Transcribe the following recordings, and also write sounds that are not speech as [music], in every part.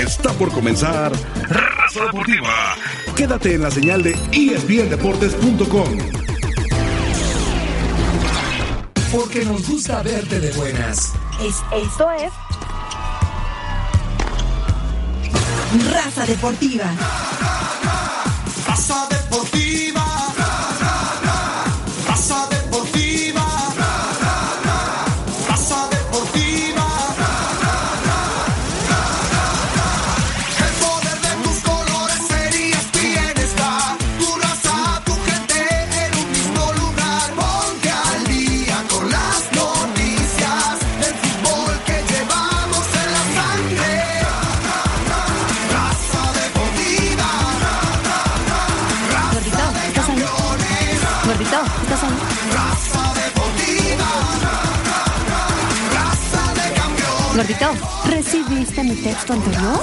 Está por comenzar Raza Deportiva. Quédate en la señal de ESPNDeportes.com. Porque nos gusta verte de buenas. esto es Raza Deportiva. Raza Deportiva. Gordito, ¿recibiste mi texto anterior?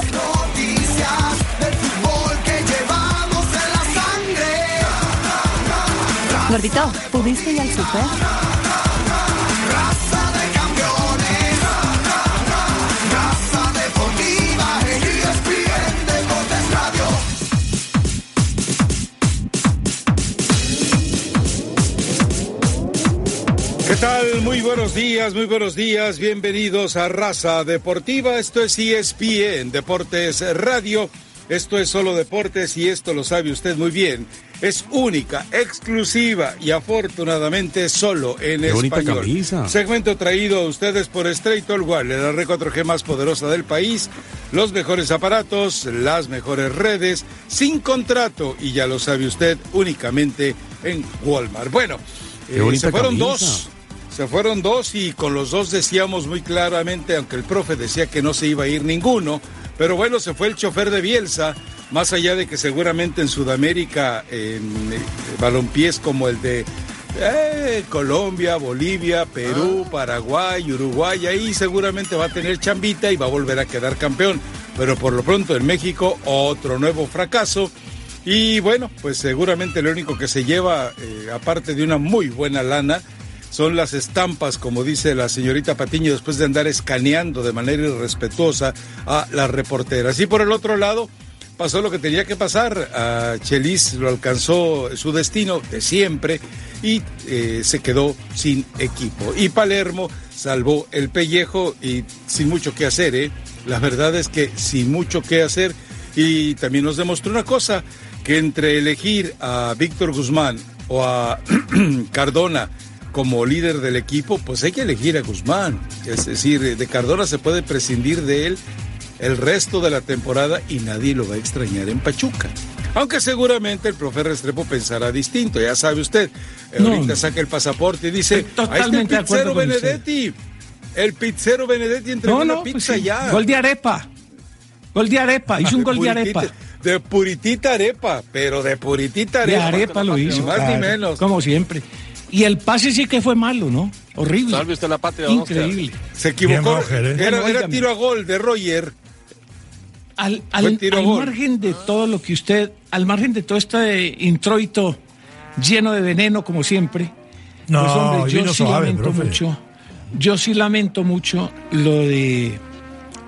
Gordito, ¿pudiste ir al super? Tal? Muy buenos días, muy buenos días. Bienvenidos a Raza Deportiva. Esto es ESPN Deportes Radio. Esto es solo deportes y esto lo sabe usted muy bien. Es única, exclusiva y afortunadamente solo en Qué español. camisa. Segmento traído a ustedes por Straight All Wireless, la red 4G más poderosa del país, los mejores aparatos, las mejores redes, sin contrato y ya lo sabe usted únicamente en Walmart. Bueno, eh, se fueron camisa. dos. Se fueron dos y con los dos decíamos muy claramente, aunque el profe decía que no se iba a ir ninguno, pero bueno, se fue el chofer de Bielsa, más allá de que seguramente en Sudamérica, en eh, balompiés como el de eh, Colombia, Bolivia, Perú, Paraguay, Uruguay, ahí seguramente va a tener chambita y va a volver a quedar campeón. Pero por lo pronto en México, otro nuevo fracaso. Y bueno, pues seguramente lo único que se lleva, eh, aparte de una muy buena lana, son las estampas, como dice la señorita Patiño, después de andar escaneando de manera irrespetuosa a las reporteras. Y por el otro lado, pasó lo que tenía que pasar. A Chelis lo alcanzó su destino de siempre y eh, se quedó sin equipo. Y Palermo salvó el pellejo y sin mucho que hacer, ¿eh? La verdad es que sin mucho que hacer. Y también nos demostró una cosa, que entre elegir a Víctor Guzmán o a [clears throat] Cardona como líder del equipo, pues hay que elegir a Guzmán. Es decir, de Cardona se puede prescindir de él el resto de la temporada y nadie lo va a extrañar en Pachuca. Aunque seguramente el profe Restrepo pensará distinto, ya sabe usted. No, ahorita no. saca el pasaporte y dice, ahí está el pizzero. Benedetti. El pizzero Benedetti entregó No, una pues pizza sí. ya. Gol de arepa. Gol de arepa. Hizo un gol de arepa. De puritita arepa, pero de puritita De arepa. arepa lo hizo. Ni más ni claro, menos. Como siempre. Y el pase sí que fue malo, ¿no? Horrible. Salve usted la patria. Increíble. Se equivocó. ¿eh? Era, era tiro a gol de Roger. Al, al, al margen de todo lo que usted, al margen de todo este introito lleno de veneno como siempre, No, pues, hombre, yo sí suave, lamento profe. mucho, yo sí lamento mucho lo de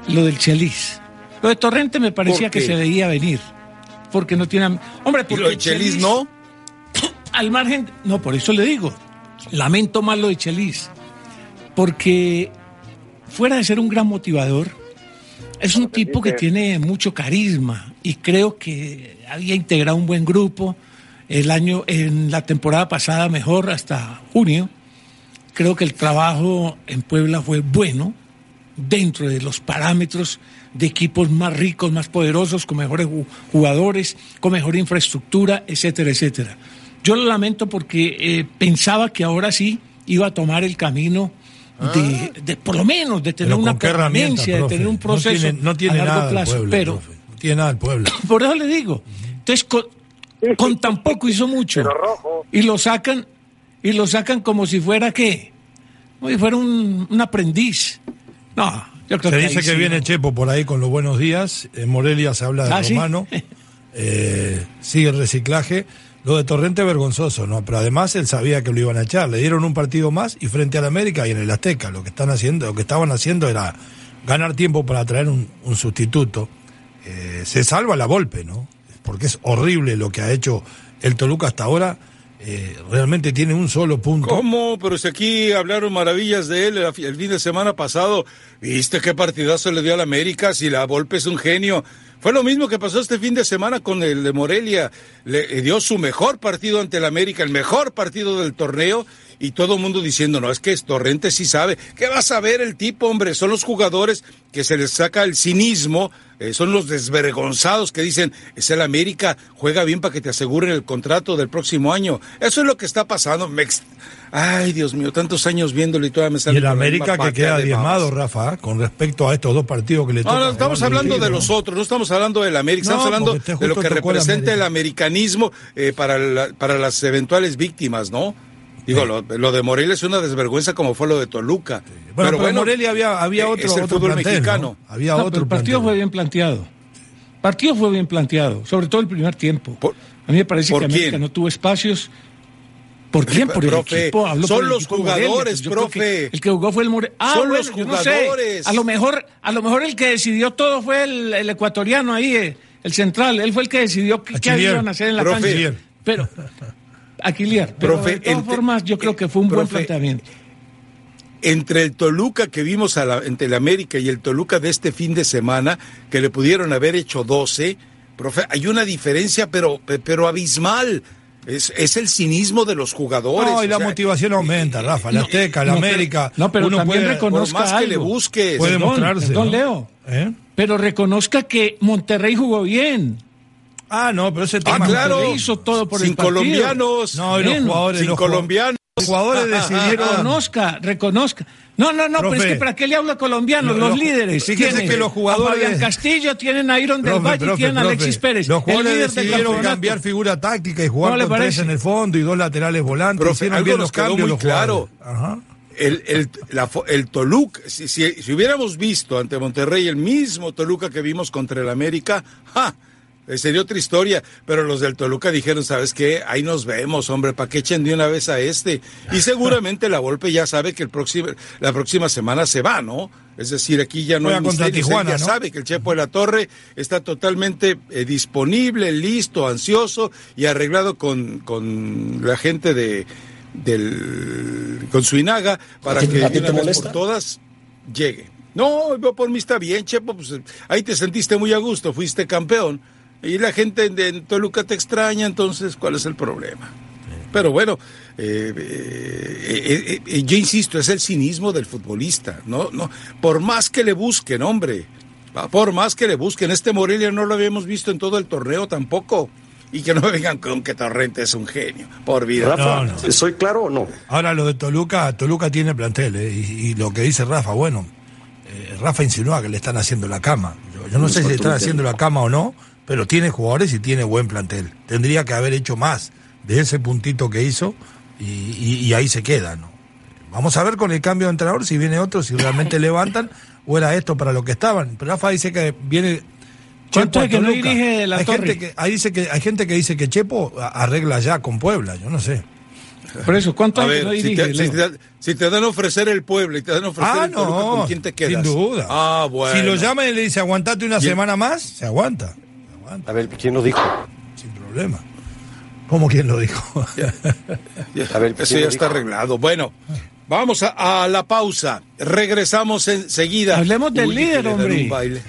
lo del Chelis. Lo de Torrente me parecía ¿Por que se veía venir, porque no tiene, hombre, Y porque lo de Chelis no. Al margen, no, por eso le digo, lamento más lo de Chelis, porque fuera de ser un gran motivador, es un tipo que tiene mucho carisma y creo que había integrado un buen grupo el año, en la temporada pasada mejor hasta junio. Creo que el trabajo en Puebla fue bueno dentro de los parámetros de equipos más ricos, más poderosos, con mejores ju- jugadores, con mejor infraestructura, etcétera, etcétera. Yo lo lamento porque eh, pensaba que ahora sí iba a tomar el camino de, de, por lo menos de tener Pero una ¿con qué herramienta, permanencia, de tener un proceso No tiene, no tiene a largo nada plazo. Puebla, pero profe. No tiene nada el Puebla. [laughs] por eso le digo. Entonces, con, con tan poco hizo mucho. Y lo sacan, y lo sacan como si fuera qué? Como si fuera un, un aprendiz. No, yo creo Se que dice que sí, viene no. Chepo por ahí con los buenos días. En Morelia se habla de Ah, ¿sí? Romano. [laughs] Eh, sigue el reciclaje. Lo de Torrente vergonzoso, ¿no? Pero además él sabía que lo iban a echar. Le dieron un partido más y frente al América y en el Azteca. Lo que están haciendo, lo que estaban haciendo era ganar tiempo para traer un, sustituto. eh, se salva la golpe, ¿no? Porque es horrible lo que ha hecho el Toluca hasta ahora. Eh, realmente tiene un solo punto. ¿Cómo? Pero si aquí hablaron maravillas de él el, fin de semana pasado. ¿Viste qué partidazo le dio al América? Si la Volpe es un genio. Fue lo mismo que pasó este fin de semana con el de Morelia. Le, le dio su mejor partido ante el América, el mejor partido del torneo. Y todo el mundo diciendo, no, es que Torrente sí sabe. ¿Qué va a saber el tipo, hombre? Son los jugadores que se les saca el cinismo, eh, son los desvergonzados que dicen, es el América, juega bien para que te aseguren el contrato del próximo año. Eso es lo que está pasando. Me ex- Ay, Dios mío, tantos años viéndolo y todavía me Y sale el con la América que queda diezmado. Rafa, ¿eh? con respecto a estos dos partidos que le No, tocan. no, estamos jugar hablando de los ¿no? otros, no estamos hablando del América, estamos No, hablando de lo que el representa el americanismo eh, para, la- para las eventuales víctimas, ¿no? Digo, lo, lo de Morelia es una desvergüenza como fue lo de Toluca. Bueno, pero, Morelia había, había eh, otro, es el otro fútbol plantel, mexicano. ¿no? Había No, pero otro el partido plantel. fue bien planteado. El partido fue bien planteado, sobre todo el primer tiempo. Por- a mí me parece ¿por que América quién? no tuvo espacios. ¿Por quién? Por el Profe, equipo. Hablo son por el los equipo Morelia, jugadores, pues creo que profe. el que jugó fue el More. Ah, Son bueno, los yo no sé. jugadores. A lo mejor, a lo mejor el que decidió todo fue el, el ecuatoriano ahí, eh, el central. Él fue el que decidió qué, qué iban a hacer en la Profe. cancha. Pero, [laughs] Aquiliar, pero Profe, de todas formas yo creo que fue un buen profe, planteamiento. entre el Toluca que vimos a la, entre el América y el Toluca de este fin de semana, que le pudieron haber hecho 12, profe, hay una diferencia, pero, pero abismal. Es, es el cinismo de los jugadores. No, y o la sea, motivación aumenta, Rafa. La Azteca, la no, pero- América. no, pero uno también puede, recono- Por conozca más que le algo. busques. puede Perdón, mostrarse. perdón, ¿no? Leo. ¿Eh? Pero reconozca que Monterrey jugó bien. Ah, no, pero ese Ah, tema. claro. Monterrey hizo todo por sin el partido. colombianos. No, y los jugadores. sin los colombianos. Los jugadores [laughs] decidieron. Reconozca, reconozca. No, no, no, pero Profe. es que ¿para qué le habla colombianos? No, los los- líderes. fíjese que los jugadores- A Fabián Castillo, tienen a Iron del Profe, Valle y profe, tienen a profe. Alexis Pérez. Los el jugadores decidieron cambiar figura táctica y jugar ¿Cómo le con tres en el fondo y dos laterales volantes. Profe, Hicieron algo bien los cambios muy los claro. Ajá. El, el, la el Toluca, si, si- si hubiéramos visto ante Monterrey el mismo Toluca que vimos contra el América, ¡ja! Eh, Sería otra historia, pero los del Toluca dijeron, ¿sabes qué? Ahí nos vemos, hombre, ¿para qué echen de una vez a este? Y [laughs] seguramente la Volpe ya sabe que el próximo, la próxima semana se va, ¿no? Es decir, aquí ya no hay contra misterios, él Tijuana, ya ¿no? sabe que el Chepo de la Torre está totalmente eh, disponible, listo, ansioso y arreglado con, con la gente de del con Suinaga para ¿A ti- que de una vez por todas llegue. No, yo por mí está bien, Chepo, pues ahí te sentiste muy a gusto, fuiste campeón. Y la gente de en Toluca te extraña, entonces, ¿cuál es el problema? Pero bueno, eh, eh, eh, eh, yo insisto, es el cinismo del futbolista, ¿no? no Por más que le busquen, hombre, por más que le busquen, este Morelia no lo habíamos visto en todo el torneo tampoco. Y que no me vengan con que Torrente es un genio, por vida. Rafa, No, no. ¿soy claro o no? Ahora lo de Toluca, Toluca tiene plantel, ¿eh? y, y lo que dice Rafa, bueno, eh, Rafa insinúa que le están haciendo la cama. Yo, yo no sé si le están haciendo la cama o no, pero tiene jugadores y tiene buen plantel. Tendría que haber hecho más de ese puntito que hizo y, y- y ahí se queda, ¿no? Vamos a ver con el cambio de entrenador si viene otro, si realmente [laughs] levantan o era esto para lo que estaban. Pero Rafa dice que viene ¿Cuánto Chepo que no Toluca. dirige la hay Torre? gente que ahí dice que hay gente que dice que Chepo arregla ya con Puebla, yo no sé. Por eso, ¿cuánto A hay que no si, dirige, te, si te- si te dan a ofrecer el pueblo y te dan a ofrecer Ah, el Toluca, no, ¿con quién te quedas? sin duda. Ah, bueno. Si lo llaman y le dice aguantate una Y el- semana más, se aguanta, A ver, ¿quién lo dijo? sin problema. ¿Cómo quién lo dijo? A ver, Eso ¿quién ya lo está dijo? arreglado. Bueno, vamos a, a la pausa. Regresamos enseguida. Hablemos del Uy, líder, que hombre. un baile.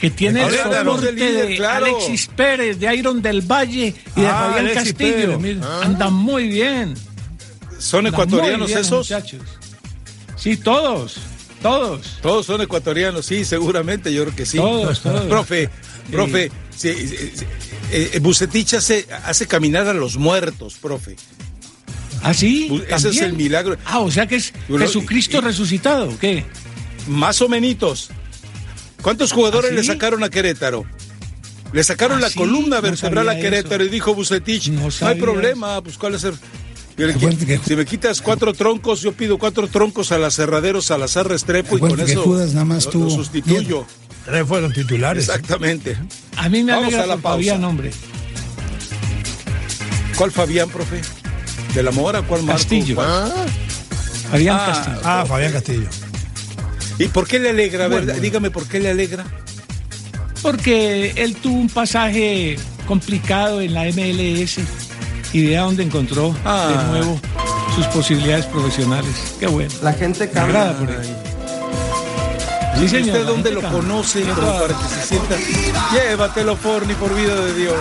Que tiene el soporte del líder, de claro. Alexis Pérez, de Iron del Valle y de Ah, Fabián Alexis Castillo. Pérez. Andan muy bien. ¿Son andan ecuatorianos bien, esos? muchachos. Sí, todos. Todos. Todos son ecuatorianos, sí, seguramente, yo creo que sí. Todos, todos. Profe, profe, sí, eh, eh, Bucetich hace, hace caminar a los muertos, profe. ¿Ah, sí? Ese es el milagro. Ah, o sea que es Jesucristo resucitado, ¿o ¿qué? Más o menos. ¿Cuántos jugadores ¿Ah, le sí? sacaron a Querétaro? Le sacaron ¿Ah, la sí? columna No vertebral a Querétaro eso. y dijo Bucetich, No no, hay problema, pues cuál es el... Le Si me quitas cuatro troncos, yo pido cuatro troncos al aserradero Salazar Restrepo y con que eso Judas nada más lo- tuvo lo sustituyo. Tres fueron titulares. Exactamente. A mí me Vamos a la pausa. Fabián, hombre. ¿Cuál Fabián, profe? ¿De la Mora? ¿Cuál Marco? Castillo. ¿Cuál? Fabián Ah, Castillo. Ah, Fabián Castillo. ¿Y por qué le alegra? A ver, Bueno. dígame por qué le alegra. porque él tuvo un pasaje complicado en la MLS y de donde encontró Ah. de nuevo sus posibilidades profesionales. Qué bueno. La gente Me cambia. agrada por él. ¿Y señor, usted dónde lo conoce como para que se sienta? Llévatelo, Forni, por vida de Dios.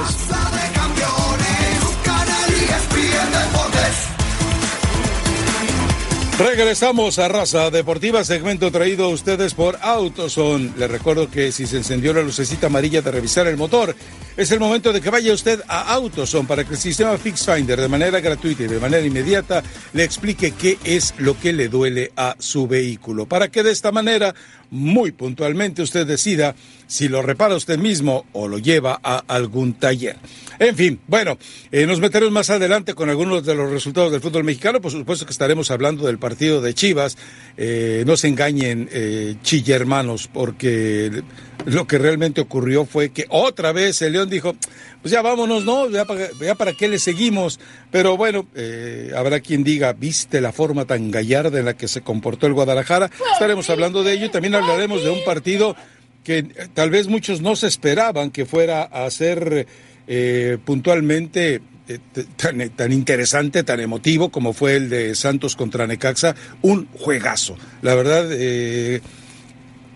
Regresamos a Raza Deportiva, segmento traído a ustedes por AutoZone. Les recuerdo que si se encendió la lucecita amarilla de revisar el motor, es el momento de que vaya usted a AutoZone para que el sistema Fix Finder de manera gratuita y de manera inmediata le explique qué es lo que le duele a su vehículo. Para que de esta manera, muy puntualmente, usted decida si lo repara usted mismo o lo lleva a algún taller. En fin, bueno, eh, nos meteremos más adelante con algunos de los resultados del fútbol mexicano. Por supuesto que estaremos hablando del partido de Chivas. Eh, no se engañen, eh, chilla hermanos, porque lo que realmente ocurrió fue que otra vez el León dijo, pues ya vámonos, ¿no? Ya para, qué le seguimos. Pero bueno, eh, habrá quien diga, ¿viste la forma tan gallarda en la que se comportó el Guadalajara? Estaremos hablando de ello y también hablaremos de un partido que eh, tal vez muchos no se esperaban que fuera a ser eh, puntualmente eh, tan, tan interesante, tan emotivo como fue el de Santos contra Necaxa, un juegazo. La verdad, eh,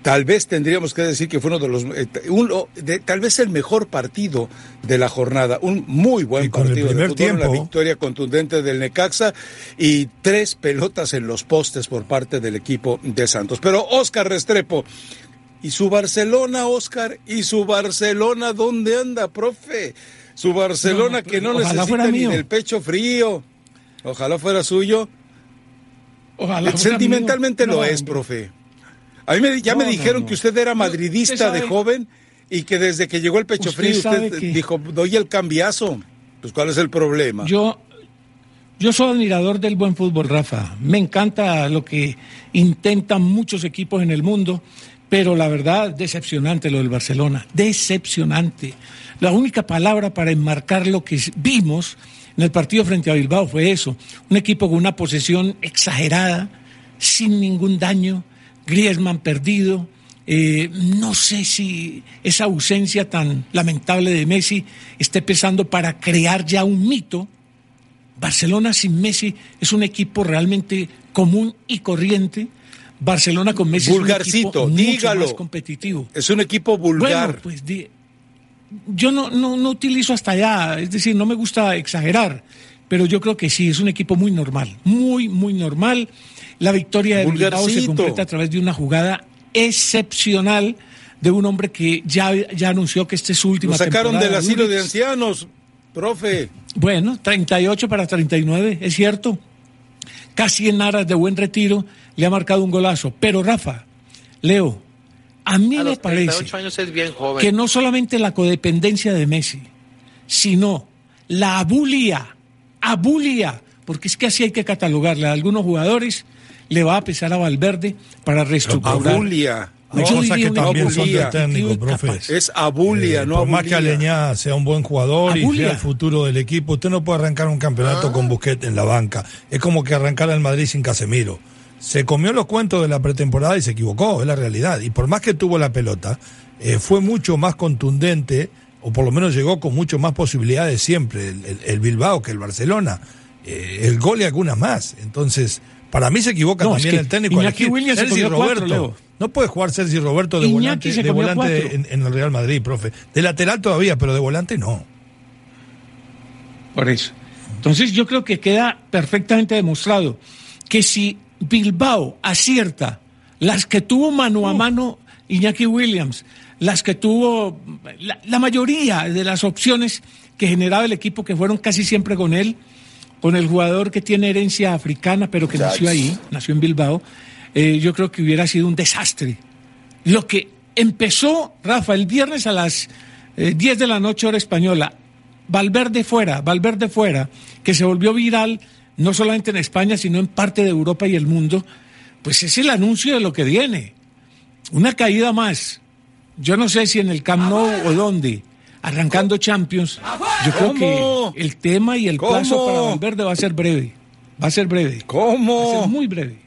tal vez tendríamos que decir que fue uno de los, eh, t- uno de- tal vez el mejor partido de la jornada, un muy buen con el partido de fútbol, tiempo- victoria contundente del Necaxa y tres pelotas en los postes por parte del equipo de Santos. Pero Oscar Restrepo, ¿Y su Barcelona, Oscar? ¿Y su Barcelona dónde anda, profe? Su Barcelona No, que no necesita ni del pecho frío. Ojalá fuera suyo. Ojalá fuera Sentimentalmente mío. lo No, es, profe. A mí me, ya No, me dijeron que usted era Usted madridista de joven y que desde que llegó el pecho Usted frío usted que- dijo, doy el cambiazo. Pues ¿cuál es el problema? Yo, yo soy admirador del buen fútbol, Rafa. Me encanta lo que intentan muchos equipos en el mundo, pero la verdad, decepcionante lo del Barcelona. Decepcionante. La única palabra para enmarcar lo que vimos en el partido frente a Bilbao fue eso. Un equipo con una posesión exagerada, sin ningún daño, Griezmann perdido. Eh, no sé si esa ausencia tan lamentable de Messi esté pesando para crear ya un mito. Barcelona sin Messi es un equipo realmente común y corriente. Barcelona con Messi Vulgarcito, es un equipo mucho dígalo. más competitivo. Es un equipo vulgar. Bueno, pues yo no, no, no utilizo hasta allá, es decir, no me gusta exagerar, pero yo creo que sí, es un equipo muy normal, muy, muy normal. La victoria de Bilbao se completa a través de una jugada excepcional de un hombre que ya, ya anunció que este es su última Lo sacaron del asilo de ancianos, profe. Bueno, 38 para 39, es cierto. Casi en aras de buen retiro le ha marcado un golazo. Pero Rafa, Leo, a mí A me parece 38 años es bien joven. que no solamente la codependencia de Messi, sino la abulia, abulia, porque es que así hay que catalogarla. A algunos jugadores le va a pesar a Valverde para reestructurar. Abulia. Cosas diría que también son abulia. del técnico, profe. Es abulia, Eh, no por más que abulia. Aleñá sea un buen jugador y Abulia. sea el futuro del equipo, usted no puede arrancar un campeonato con Busquets en la banca. Es como que arrancar al Madrid sin Casemiro. Se comió los cuentos de la pretemporada y se equivocó, es la realidad. Y por más que tuvo la pelota, eh, fue mucho más contundente, o por lo menos llegó con mucho más posibilidades siempre, el, el- el Bilbao que el Barcelona. Eh, el gol y algunas más. Entonces, para mí se equivoca No, es también que el técnico. Iñaki Williams se Sergi cuatro, Roberto. Leo. No puede jugar Sergi Roberto de Iñaki volante, de en el Real Madrid, profe. De lateral todavía, pero de volante no. Por eso. Entonces yo creo que queda perfectamente demostrado que si Bilbao acierta. Las que tuvo mano a mano Iñaki Williams, las que tuvo la, la mayoría de las opciones que generaba el equipo, que fueron casi siempre con él, con el jugador que tiene herencia africana, pero que nació ahí, nació en Bilbao, eh, yo creo que hubiera sido un desastre. Lo que empezó, Rafa, el viernes a las eh, 10 de la noche hora española, Valverde fuera, Valverde fuera, que se volvió viral no solamente en España, sino en parte de Europa y el mundo, pues es el anuncio de lo que viene. Una caída más. Yo no sé si en el Camp Nou o dónde, arrancando Champions, yo creo ¿Cómo? que el tema y el ¿Cómo? plazo para Valverde va a ser breve. Va a ser breve. Va a ser ¿Cómo? muy breve.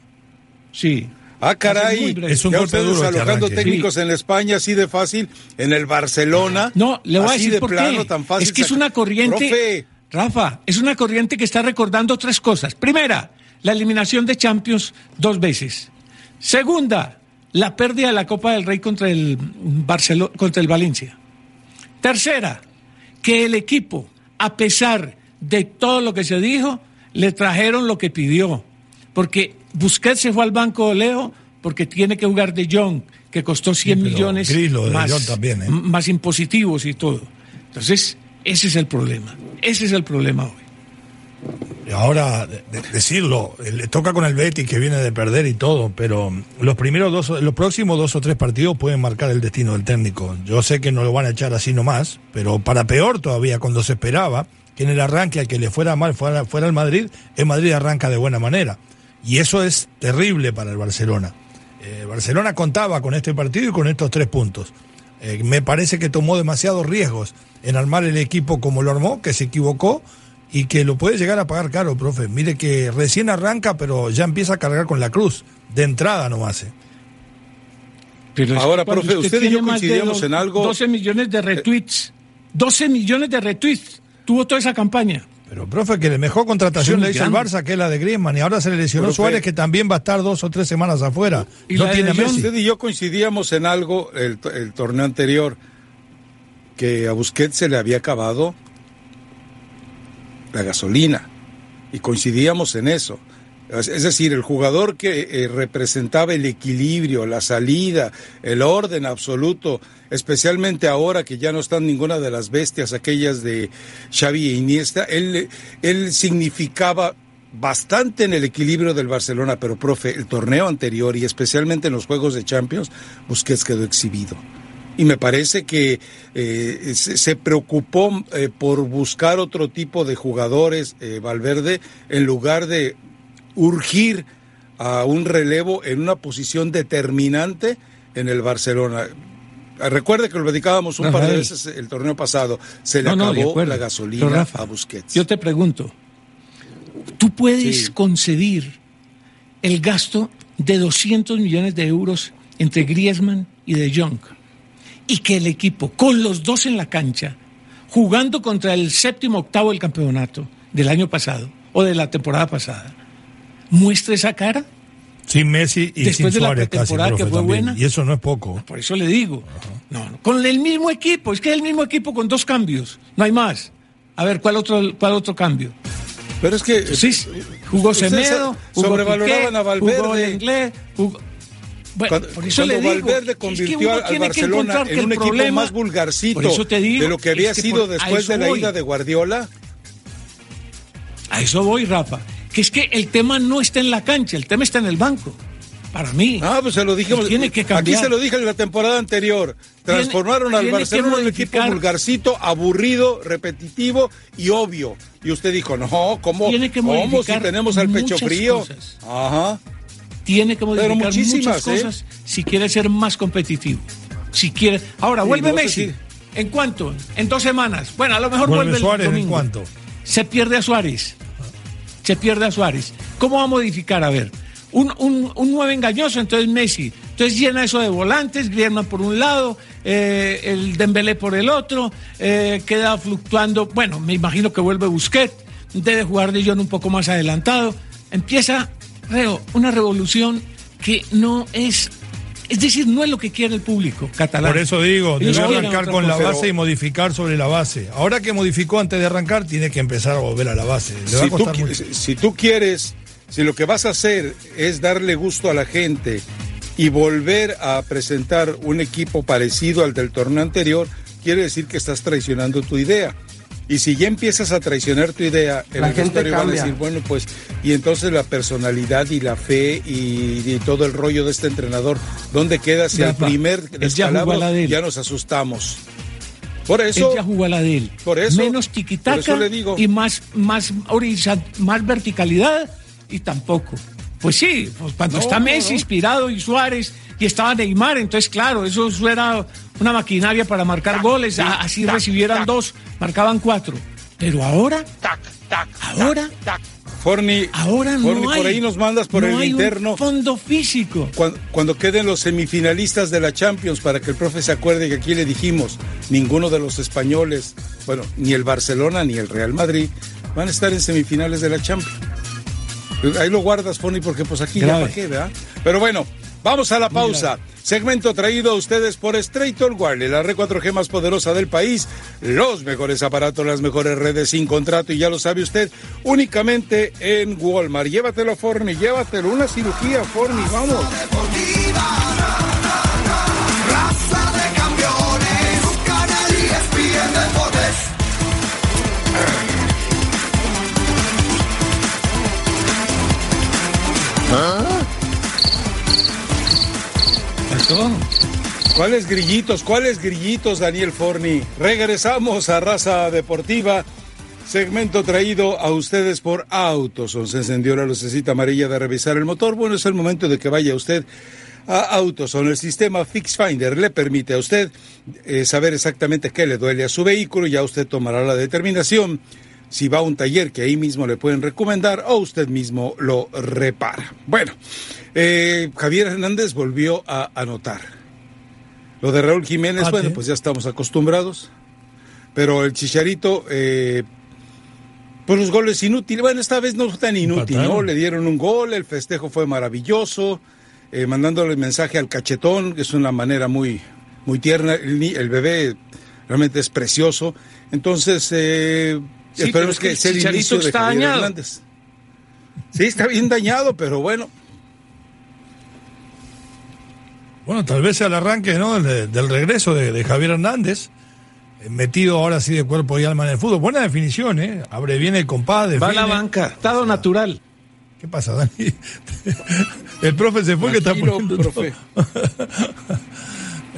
Sí. Ah, caray, muy breve. Es un ya golpe ustedes duro alojando técnicos en España así de fácil, en el Barcelona. No, le voy a decir de por plano, qué. tan fácil. es que es una corriente. Profe, Rafa, es una corriente que está recordando tres cosas. Primera, la eliminación de Champions dos veces. Segunda, la pérdida de la Copa del Rey contra el Barcelona, contra el Valencia. Tercera, que el equipo, a pesar de todo lo que se dijo, le trajeron lo que pidió. Porque Busquets se fue al banco de Leo porque tiene que jugar de Jong, que costó 100 pero millones Gris lo de más, también, ¿eh? más impositivos y todo. Entonces, ese es el problema. Ese es el problema hoy. Ahora, de- de- decirlo, eh, le toca con el Betis que viene de perder y todo, pero los primeros dos, los próximos dos o tres partidos pueden marcar el destino del técnico. Yo sé que no lo van a echar así nomás, pero para peor todavía, cuando se esperaba que en el arranque al que le fuera mal fuera, fuera el Madrid, el Madrid arranca de buena manera. Y eso es terrible para el Barcelona. Eh, Barcelona contaba con este partido y con estos tres puntos. Eh, me parece que tomó demasiados riesgos en armar el equipo como lo armó, que se equivocó y que lo puede llegar a pagar caro, profe. Mire que recién arranca, pero ya empieza a cargar con la cruz. De entrada no hace. Pero Ahora, profe, usted y yo coincidíamos en algo- 12 millones de retweets. 12 millones de retweets. Tuvo toda esa campaña. Pero, profe, que la mejor contratación le hizo el. Barça, que es la de Griezmann, y ahora se le lesionó Profe. Suárez, que también va a estar dos o tres semanas afuera. Y no la tiene Messi. usted y yo coincidíamos en algo el, el torneo anterior, que a Busquets se le había acabado la gasolina. Y coincidíamos en eso. Es decir, el jugador que eh, representaba el equilibrio, la salida, el orden absoluto, especialmente ahora que ya no están ninguna de las bestias, aquellas de Xavi e Iniesta, él, él significaba bastante en el equilibrio del Barcelona, pero profe, el torneo anterior y especialmente en los Juegos de Champions, Busquets quedó exhibido. Y me parece que eh, se, preocupó eh, por buscar otro tipo de jugadores, Valverde, en lugar de urgir a un relevo en una posición determinante en el Barcelona. Recuerde que lo dedicábamos un par de veces el torneo pasado. Se le No, acabó la gasolina Pero, Rafa, a Busquets. Yo te pregunto, ¿tú puedes Sí. concebir el gasto de 200 millones de euros entre Griezmann y De Jong y que el equipo, con los dos en la cancha, jugando contra el séptimo octavo del campeonato del año pasado o de la temporada pasada, muestre esa cara? Sin Messi y Después sin de la Suárez casi, pretemporada que fue también. buena. Y eso no es poco. Por eso le digo. No, no, con el mismo equipo, es que es el mismo equipo con dos cambios, no hay más. A ver, ¿cuál otro, cuál otro cambio? Pero es que Sí, jugó Semedo, jugó sobrevaloraban Piqué, a Valverde. jugó Lenglet, jugó- Bueno, Cuando, por eso le digo, Valverde es que convirtió uno al tiene que Barcelona encontrar que en un el equipo problema- más vulgarcito Por eso te digo, de lo que había es que sido por- después de la voy. ida de Guardiola. A eso voy, Rafa. Que es que el tema no está en la cancha, el tema está en el banco. Para mí. Ah, pues se lo dijimos. Pues tiene que Aquí se lo dije en la temporada anterior. Tiene- Transformaron al tiene Barcelona en un equipo vulgarcito, aburrido, repetitivo y obvio. Y usted dijo, no, ¿cómo? Tiene que ¿Cómo si tenemos al pecho frío? cosas. Ajá. tiene que modificar muchísimas, muchas ¿eh? cosas si quiere ser más competitivo. Si quiere. Ahora, Sí, vuelve no Messi. si- ¿En cuánto? En dos semanas. Bueno, a lo mejor Vuelve vuelve, el Suárez, ¿en domingo. cuánto? Se pierde a Suárez. Se pierde a Suárez. ¿Cómo va a modificar? A ver, un, un, un nueve engañoso, entonces Messi. Entonces llena eso de volantes, Griezmann por un lado, eh, el Dembélé por el otro, eh, queda fluctuando. Bueno, me imagino que vuelve Busquets, debe jugar de Jong un poco más adelantado. Empieza, Reo, una revolución que no es, es decir, no es lo que quiere el público catalán. Por eso digo, debe arrancar con la base y modificar sobre la base. Ahora que modificó antes de arrancar, tiene que empezar a volver a la base. Le va a Si tú, costar qui- mucho. si tú quieres, si lo que vas a hacer es darle gusto a la gente y volver a presentar un equipo parecido al del torneo anterior, quiere decir que estás traicionando tu idea. Y si ya empiezas a traicionar tu idea, el La gente va a decir, bueno, pues, y entonces la personalidad y la fe y, y todo el rollo de este entrenador, ¿dónde queda si al primer ya descalabro ya nos asustamos? Por eso, ya jugó a la de él. Por eso- Menos tiquitaca eso le digo. y más, más, horizon- más verticalidad y tampoco. Pues sí, pues cuando No, está no, Messi no. inspirado y Suárez y estaba Neymar, entonces claro, eso era una maquinaria para marcar goles, así recibieran dos, marcaban cuatro. Pero ahora, ahora, Forni, Ahora no Forni, hay. por ahí nos mandas por no el hay un interno. fondo físico. Cuando, cuando queden los semifinalistas de la Champions, para que el profe se acuerde que aquí le dijimos, ninguno de los españoles, bueno, ni el Barcelona ni el Real Madrid, van a estar en semifinales de la Champions. Ahí lo guardas, Foni, porque pues aquí ya Grave. para qué, ¿verdad? Pero bueno, vamos a la pausa. Segmento traído a ustedes por Straight Talk Wireless, la red 4G más poderosa del país. Los mejores aparatos, las mejores redes sin contrato, y ya lo sabe usted, únicamente en Walmart. Llévatelo, Forni, llévatelo. Una cirugía, Forni, vamos. ¿Cuáles grillitos? ¿Cuáles grillitos, Daniel Forni? Regresamos a Raza Deportiva. Segmento traído a ustedes por Autoson. Se encendió la lucecita amarilla de revisar el motor. Bueno, es el momento de que vaya usted a Autoson. El sistema Fix Finder le permite a usted eh, saber exactamente qué le duele a su vehículo. Ya usted tomará la determinación si va a un taller que ahí mismo le pueden recomendar o usted mismo lo repara. Bueno, eh, Javier Hernández volvió a anotar. Lo de Raúl Jiménez, Ah, bueno, sí. pues ya estamos acostumbrados. Pero el Chicharito, eh, pues los goles inútiles. Bueno, esta vez no fue tan inútil, ¿no? Le dieron un gol, el festejo fue maravilloso, eh, mandándole el mensaje al cachetón, que es una manera muy, muy tierna. El bebé realmente es precioso. Entonces, eh, Sí, pero esperemos es que que el sea el Chicharito inicio de está Javier dañado. Hernández. Sí, está bien dañado, pero bueno. Bueno, tal vez sea el arranque ¿no? del, del regreso de, de Javier Hernández, eh, metido ahora sí de cuerpo y alma en el fútbol. Buena definición, ¿eh? Abre bien el compás. Va a la define. banca. Estado natural. ¿Qué pasa, Dani? [laughs] el profe se fue que está poniendo profe. todo. [laughs]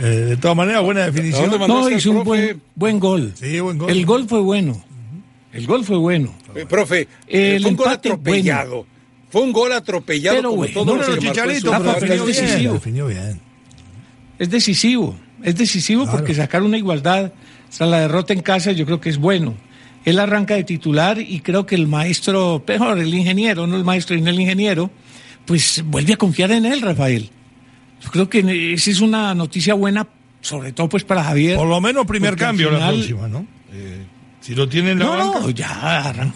Eh, de todas maneras, buena definición. ¿A dónde No, hizo un buen, buen gol. Sí, buen gol. El gol fue bueno. El gol fue bueno. Eh, profe, El fue un gol atropellado. Fue un gol atropellado Pero como bueno, todo No, pero es decisivo. bien. Es decisivo. Es decisivo Claro. porque sacar una igualdad tras la derrota en casa yo creo que es bueno. Él arranca de titular y creo que el maestro, mejor el ingeniero, no el maestro y no el ingeniero, pues vuelve a confiar en él, Rafael. Yo creo que esa es una noticia buena, sobre todo pues para Javier. Por lo menos primer cambio la próxima, ¿no? Eh, si lo tiene en la No, banca. no, ya arran-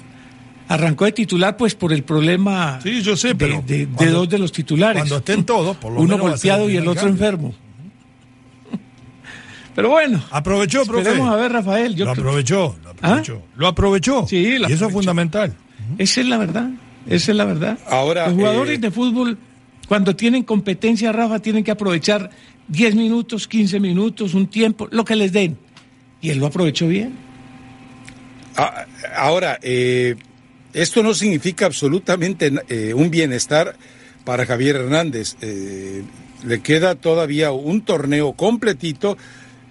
arrancó de titular pues por el problema Sí, yo sé, de- pero de, dos de los titulares. Cuando estén todos, por lo Uno menos golpeado y el otro cambio. enfermo. Pero bueno, Aprovechó, profe. esperemos a ver, Rafael. Yo lo creo- aprovechó, lo aprovechó. Lo aprovechó. Sí, lo y eso es fundamental. Esa es la verdad. Esa es la verdad. Ahora, Los jugadores eh, de fútbol, cuando tienen competencia, Rafa, tienen que aprovechar 10 minutos, 15 minutos, un tiempo, lo que les den. Y él lo aprovechó bien. Ah, Ahora, eh, esto no significa absolutamente eh, un bienestar para Javier Hernández. Eh, le queda todavía un torneo completito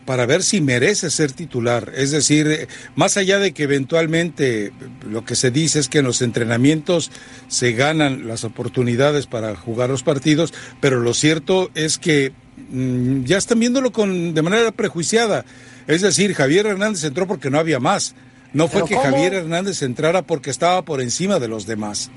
para ver si merece ser titular. Es decir, eh, más allá de que eventualmente lo que se dice es que en los entrenamientos se ganan las oportunidades para jugar los partidos, pero lo cierto es que mm, ya están viéndolo con, de manera prejuiciada. Es decir, Javier Hernández entró porque no había más. No fue que Javier Hernández entrara porque estaba por encima de los demás.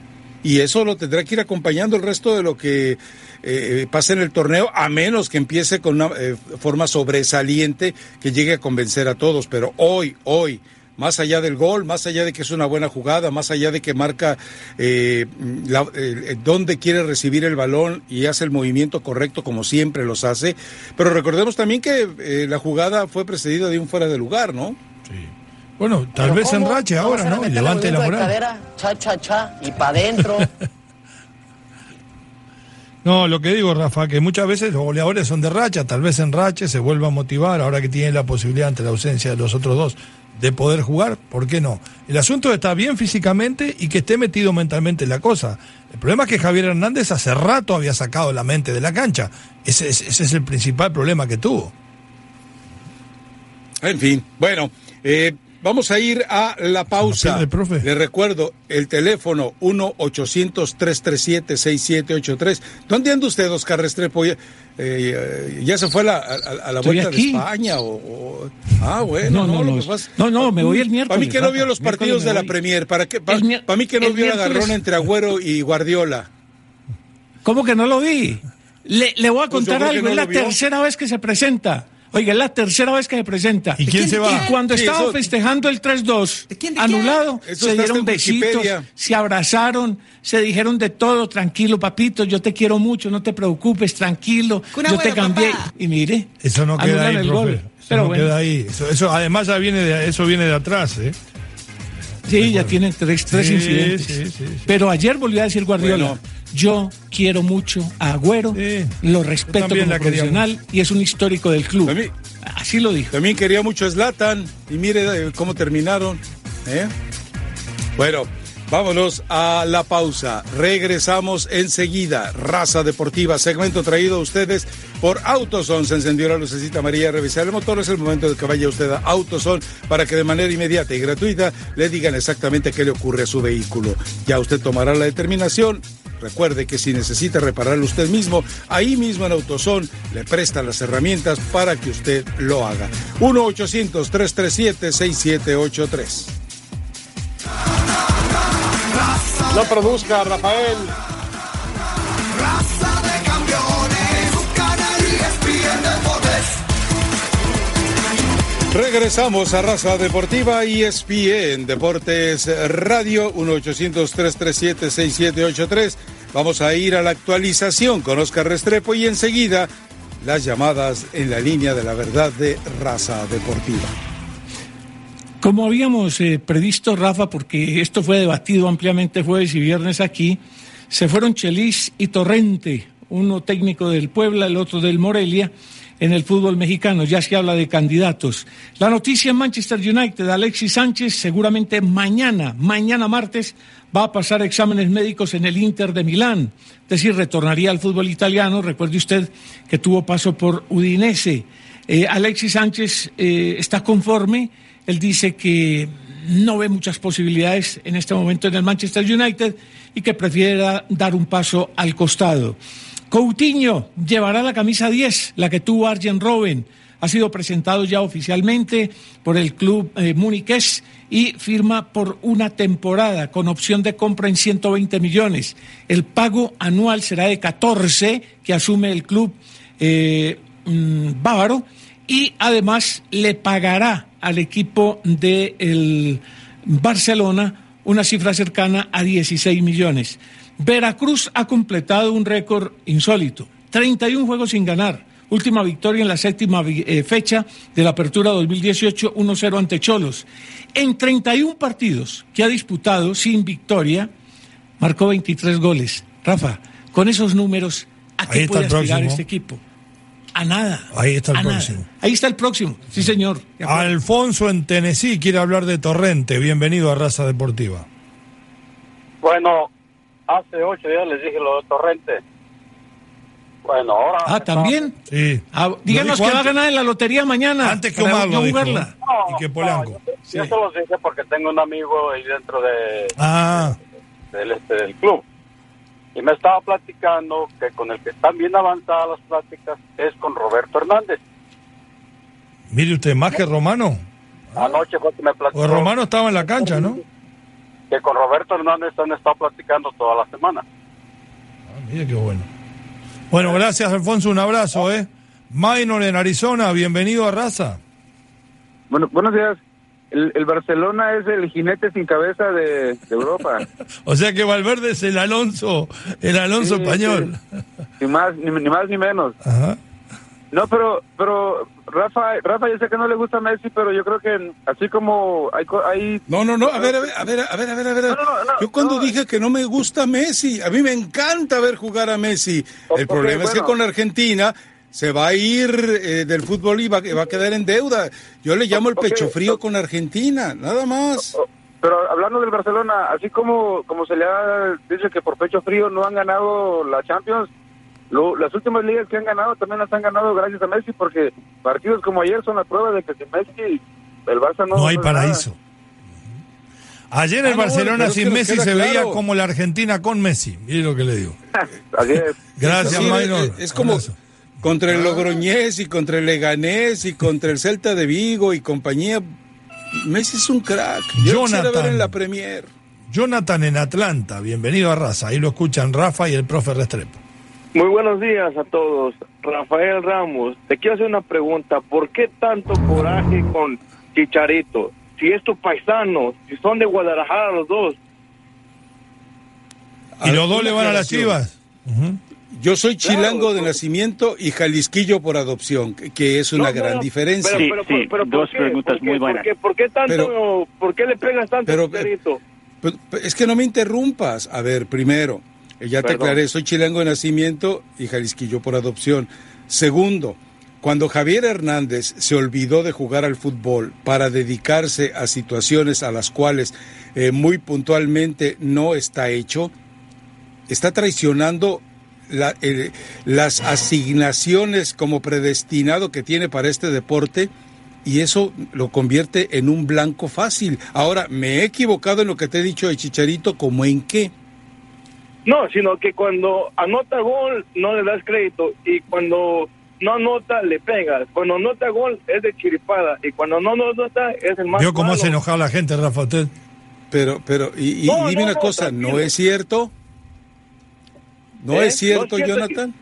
Y eso lo tendrá que ir acompañando el resto de lo que eh, pase en el torneo, a menos que empiece con una eh, forma sobresaliente que llegue a convencer a todos. Pero hoy, hoy, más allá del gol, más allá de que es una buena jugada, más allá de que marca eh, la- eh, dónde quiere recibir el balón y hace el movimiento correcto como siempre los hace. Pero recordemos también que eh, la jugada fue precedida de un fuera de lugar, ¿no? Bueno, tal vez en rache ahora, ¿no? Y levante la moral. cha, cha, cha, y para adentro. [laughs] No, lo que digo, Rafa, que muchas veces los goleadores son de racha, tal vez en rache se vuelva a motivar, ahora que tiene la posibilidad ante la ausencia de los otros dos de poder jugar, ¿por qué no? El asunto está bien físicamente y que esté metido mentalmente en la cosa. El problema es que Javier Hernández hace rato había sacado la mente de la cancha. Ese, es- ese es el principal problema que tuvo. En fin, bueno, eh, vamos a ir a la pausa. profe. Le recuerdo el teléfono 1-800-337-6783. ¿Dónde anda usted, Oscar Restrepo? ¿Ya, eh, ¿ya se fue a la, a- a la Estoy vuelta aquí. de España? O, o- Ah, bueno, No, no, lo no, que pasa- no, no, me voy el miércoles, Para mí que no vio los partidos de la. Premier. ¿Para, qué? para, mí que no el vio el miércoles- agarrón entre Agüero y Guardiola. ¿Cómo que no lo vi? Le, le voy a Pues contar algo, no es la tercera vez que se presenta. Oiga, es la tercera vez que se presenta. ¿Y quién se va? Y cuando Sí, estaba eso- festejando el 3-2, ¿De quién, de anulado, Eso se dieron besitos, Wikipedia. se abrazaron, se dijeron de todo, tranquilo, papito, yo te quiero mucho, no te preocupes, tranquilo, yo te cambié. papá. Y mire, Eso no queda ahí, el profe. gol. Eso Pero no bueno, queda ahí. Eso, eso además ya viene de, eso viene de atrás, ¿eh? Sí, ya tienen tres, tres Sí, incidentes. sí, sí, sí. Pero ayer volvió a decir Guardiola, Bueno. yo quiero mucho a Agüero, lo respeto como la profesional y es un histórico del club. Así lo dijo. También quería mucho a Zlatan y mire eh, cómo terminaron. ¿eh? Bueno, vámonos a la pausa. Regresamos enseguida. Raza Deportiva, segmento traído a ustedes por Autoson. Se encendió la lucecita María. Revisar el motor. Es el momento de que vaya usted a Autoson para que de manera inmediata y gratuita le digan exactamente qué le ocurre a su vehículo. Ya usted tomará la determinación. Recuerde que si necesita repararlo usted mismo, ahí mismo en Autoson le prestan las herramientas para que usted lo haga. 1-800-337-6783. No produzca, Rafael. Raza de campeones. Regresamos a Raza Deportiva y ESPN Deportes Radio 1-800-337-6783. Vamos a ir a la actualización con Oscar Restrepo y enseguida las llamadas en la línea de la verdad de Raza Deportiva. Como habíamos eh, previsto, Rafa, porque esto fue debatido ampliamente jueves y viernes aquí, se fueron Chelis y Torrente, uno técnico del Puebla, el otro del Morelia, en el fútbol mexicano. Ya se habla de candidatos. La noticia en Manchester United, Alexis Sánchez, seguramente mañana, mañana martes, va a pasar exámenes médicos en el Inter de Milán. Es decir, retornaría al fútbol italiano. Recuerde usted que tuvo paso por Udinese. Eh, Alexis Sánchez eh, está conforme. Él dice que no ve muchas posibilidades en este momento en el Manchester United y que prefiere da- dar un paso al costado. Coutinho llevará la camisa 10, la que tuvo Arjen Robben. Ha sido presentado ya oficialmente por el club eh, y firma por una temporada con opción de compra en 120 millones. El pago anual será de 14 que asume el club eh, mm, bávaro y además le pagará al equipo del Barcelona una cifra cercana a 16 millones. Veracruz ha completado un récord insólito, 31 juegos sin ganar. Última victoria en la séptima eh, fecha de la apertura 2018, 1-0 ante Cholos. En 31 partidos que ha disputado sin victoria, marcó 23 goles. Rafa, con esos números, ¿a qué puede aspirar próximo. este equipo? A nada. Ahí está el nada. próximo. Ahí está el próximo, sí señor. Alfonso en Tennessee quiere hablar de Torrente. Bienvenido a Raza Deportiva. Bueno, hace ocho días les dije lo de Torrente. Bueno, ahora... Ah, ¿también? Sí. Ah, díganos que va a ganar en la lotería mañana. Antes que para Omar yo lo dijo. jugarla. Y que Polanco. yo, yo se los dije porque tengo un amigo ahí dentro de, Ah, del, este, del club. Y me estaba platicando que con el que están bien avanzadas las pláticas es con Roberto Hernández. mire usted, más que Romano. Anoche fue que me platicó O Romano estaba en la cancha, ¿no? que con Roberto Hernández han estado platicando toda la semana. Ah, mire qué bueno. Bueno, gracias Alfonso, un abrazo, ¿eh? Minor en Arizona, bienvenido a Raza. Bueno, buenos días. El, el Barcelona es el jinete sin cabeza de, de Europa. [laughs] O sea que Valverde es el Alonso, el Alonso Sí, español. Ni más, ni, ni más ni menos. Ajá. No, pero, pero Rafa, Rafa, yo sé que no le gusta Messi, pero yo creo que así como hay, hay No, no, no, a ver, a ver, a ver, a ver, a ver, a ver. Yo cuando dije que no me gusta Messi, a mí me encanta ver jugar a Messi. El problema es que con Argentina se va a ir eh, del fútbol y va, va a quedar en deuda. Yo le llamo el pecho frío con Argentina, nada más. Pero hablando del Barcelona, así como, como se le ha dicho que por pecho frío no han ganado la Champions, lo- las últimas ligas que han ganado también las han ganado gracias a Messi, porque partidos como ayer son la prueba de que sin Messi el Barça no. No hay nada. paraíso. Ayer el Ah, Barcelona sin Messi se veía como la Argentina con Messi. Mire lo que le digo. [laughs] Así es. Gracias, Sí, Maynor. es, es como. Contra el Logroñés y contra el Leganés y contra el Celta de Vigo y compañía. Messi es un crack. Yo quisiera ver Jonathan. en la Premier. Jonathan en Atlanta, bienvenido a Raza. Ahí lo escuchan Rafa y el profe Restrepo. Muy buenos días a todos. Rafael Ramos, te quiero hacer una pregunta. ¿Por qué tanto coraje con Chicharito? Si es tu paisano, si son de Guadalajara los dos. Y los dos le van a las chivas. Yo soy chilango Claro, de nacimiento y jalisquillo por adopción, que- es una No, gran no, diferencia. Pero, Sí, pero, sí, pero, pero, ¿por dos qué? preguntas muy ¿Por buenas. qué? ¿Por qué tanto? Pero- ¿Por qué le pegas tanto Chicharito? Pues, pues, es que no me interrumpas. A ver, primero, eh, ya te Perdón. aclaré, soy chilango de nacimiento y jalisquillo por adopción. Segundo, cuando Javier Hernández se olvidó de jugar al fútbol para dedicarse a situaciones a las cuales eh, muy puntualmente no está hecho, está traicionando la- el- las asignaciones como predestinado que tiene para este deporte y eso lo convierte en un blanco fácil. Ahora, me he equivocado en lo que te he dicho de Chicharito, como en qué. No, sino que cuando anota gol no le das crédito y cuando no anota le pegas. Cuando anota gol es de chiripada y cuando no anota es el más ¿Vio cómo malo. se enojaba la gente, Rafa, usted? Pero, pero, y, y No, dime no, una no, cosa, tranquilo. ¿no es cierto? ¿No ¿Eh? es cierto, No es cierto Jonathan?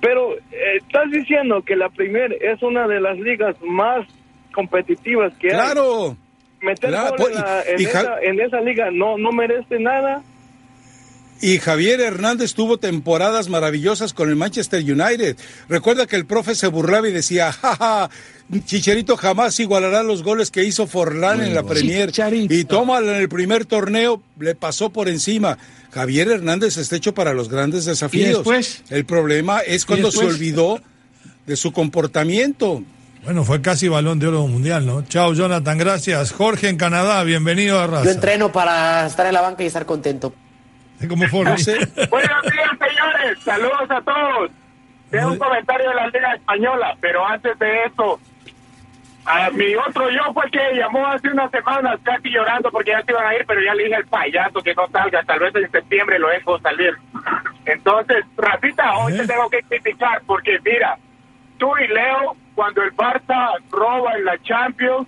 Pero eh, estás diciendo que la Premier es una de las ligas más competitivas que hay. Claro. Meter Claro, gol en, pues, la- en en esa liga no, no merece nada. Y Javier Hernández tuvo temporadas maravillosas con el Manchester United. Recuerda que el profe se burlaba y decía, jaja, Chicharito jamás igualará los goles que hizo Forlán en la Premier. Chicharito. Y tómalo en el primer torneo, le pasó por encima. Javier Hernández está hecho para los grandes desafíos. después? El problema es cuando se olvidó de su comportamiento. Bueno, fue casi balón de oro mundial, ¿no? Chao, Jonathan, gracias. Jorge en Canadá, bienvenido a Raza. Yo entreno para estar en la banca y estar contento. [laughs] No sé. Buenos días, señores. Saludos a todos. Tengo un comentario de la Liga Española, pero antes de eso, a mi otro yo fue que llamó hace unas semanas casi llorando porque ya se iban a ir, pero ya le dije al payaso que no salga, tal vez en septiembre lo dejo salir. Entonces, Rafita, hoy te tengo que criticar porque mira, tú y Leo, cuando el Barça roba en la Champions,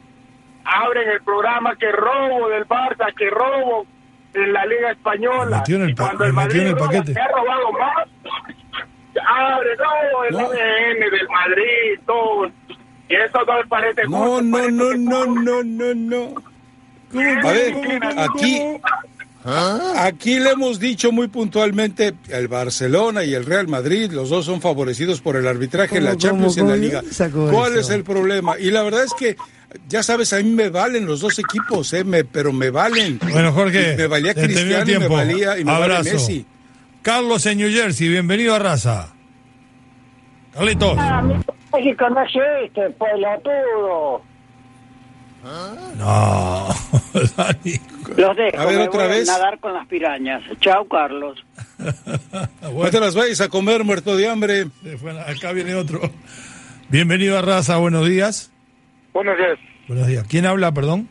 abren el programa que robo del Barça, que robo en la Liga Española. metió en el y pa- cuando el metió Madrid en el paquete. ha robado más, abre, no, el No. ADN del Madrid, todo. Y eso no me parece No, justo, no, parece no, no, todo- no, no, no. A ver, aquí, aquí le hemos dicho muy puntualmente, el Barcelona y el Real Madrid, los dos son favorecidos por el arbitraje en la ¿Cómo, Champions y en la Liga. ¿Cuál eso? es el problema? Y la verdad es que, ya sabes, a mí me valen los dos equipos, eh, me- pero me valen. Bueno, Jorge, Y me valía Cristiano y me valía y me vale Abrazo. Messi. Carlos en New Jersey, bienvenido a Raza. Carlitos. México no existe, pelotudo. No, [laughs] Dani. Los dejo, A ver, me otra voy vez. a nadar con las pirañas. Chao, Carlos. [laughs] No te las vayas a comer, muerto de hambre. Bueno, acá viene otro. Bienvenido a Raza, buenos días. Buenos días. Buenos días. ¿Quién habla, perdón?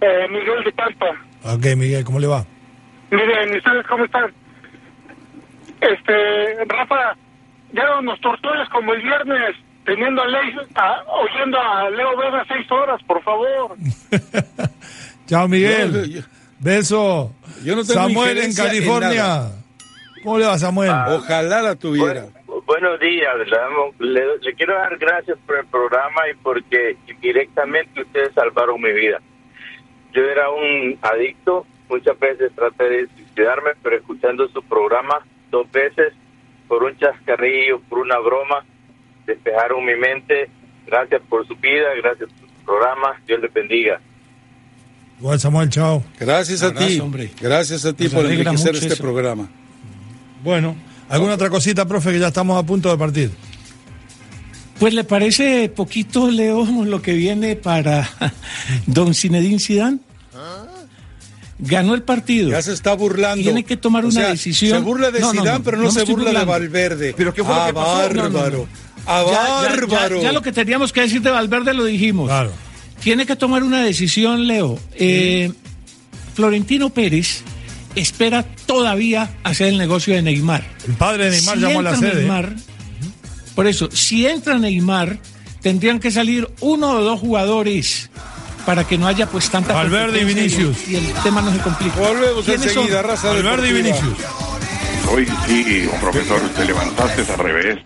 Eh, Miguel de Talpa. Ok, Miguel, ¿cómo le va? Miren, ¿ustedes cómo están? Este, Rafa, ya no nos torturas como el viernes, teniendo a ley, a- oyendo a Leo Vega seis horas, por favor. [laughs] Chao, Miguel. Yo- Beso. Yo no tengo Samuel en California. ¿Cómo le va, Samuel? Ojalá la tuviera. Bueno, buenos días, le, damos- le- le quiero dar gracias por el programa y porque indirectamente ustedes salvaron mi vida. Yo era un adicto, muchas veces traté de suicidarme, pero escuchando su programa dos veces, por un chascarrillo, por una broma, despejaron mi mente. Gracias por su vida, gracias por su programa, Dios les bendiga. Igual, Samuel, chao. Gracias a ti. hombre. Gracias a ti Nos por enriquecer este eso. programa. Bueno, ¿alguna otra cosita, profe, que ya estamos a punto de partir? Pues le parece poquito, Leo, lo que viene para [laughs] don Zinedine Zidane. Ganó el partido. Ya se está burlando. Tiene que tomar O una sea, decisión. Se burla de No, Zidane, no, pero no, se burla burlando. de Valverde. ¿Pero qué fue lo ah, que pasó? bárbaro. No, no, no. Ah, Ya- ya- bárbaro. Ya, ya lo que teníamos que decir de Valverde lo dijimos. Claro. tiene que tomar una decisión, Leo. Eh, Florentino Pérez espera todavía hacer el negocio de Neymar. El padre de Neymar Si llamó a la sede. Neymar, por eso, si entra Neymar, tendrían que salir uno o dos jugadores para que no haya pues tanta Valverde y Vinicius. Y el, y el tema no se complica. Volvemos enseguida, raza Valverde y. Vinicius. Hoy sí, profesor, te levantaste al revés.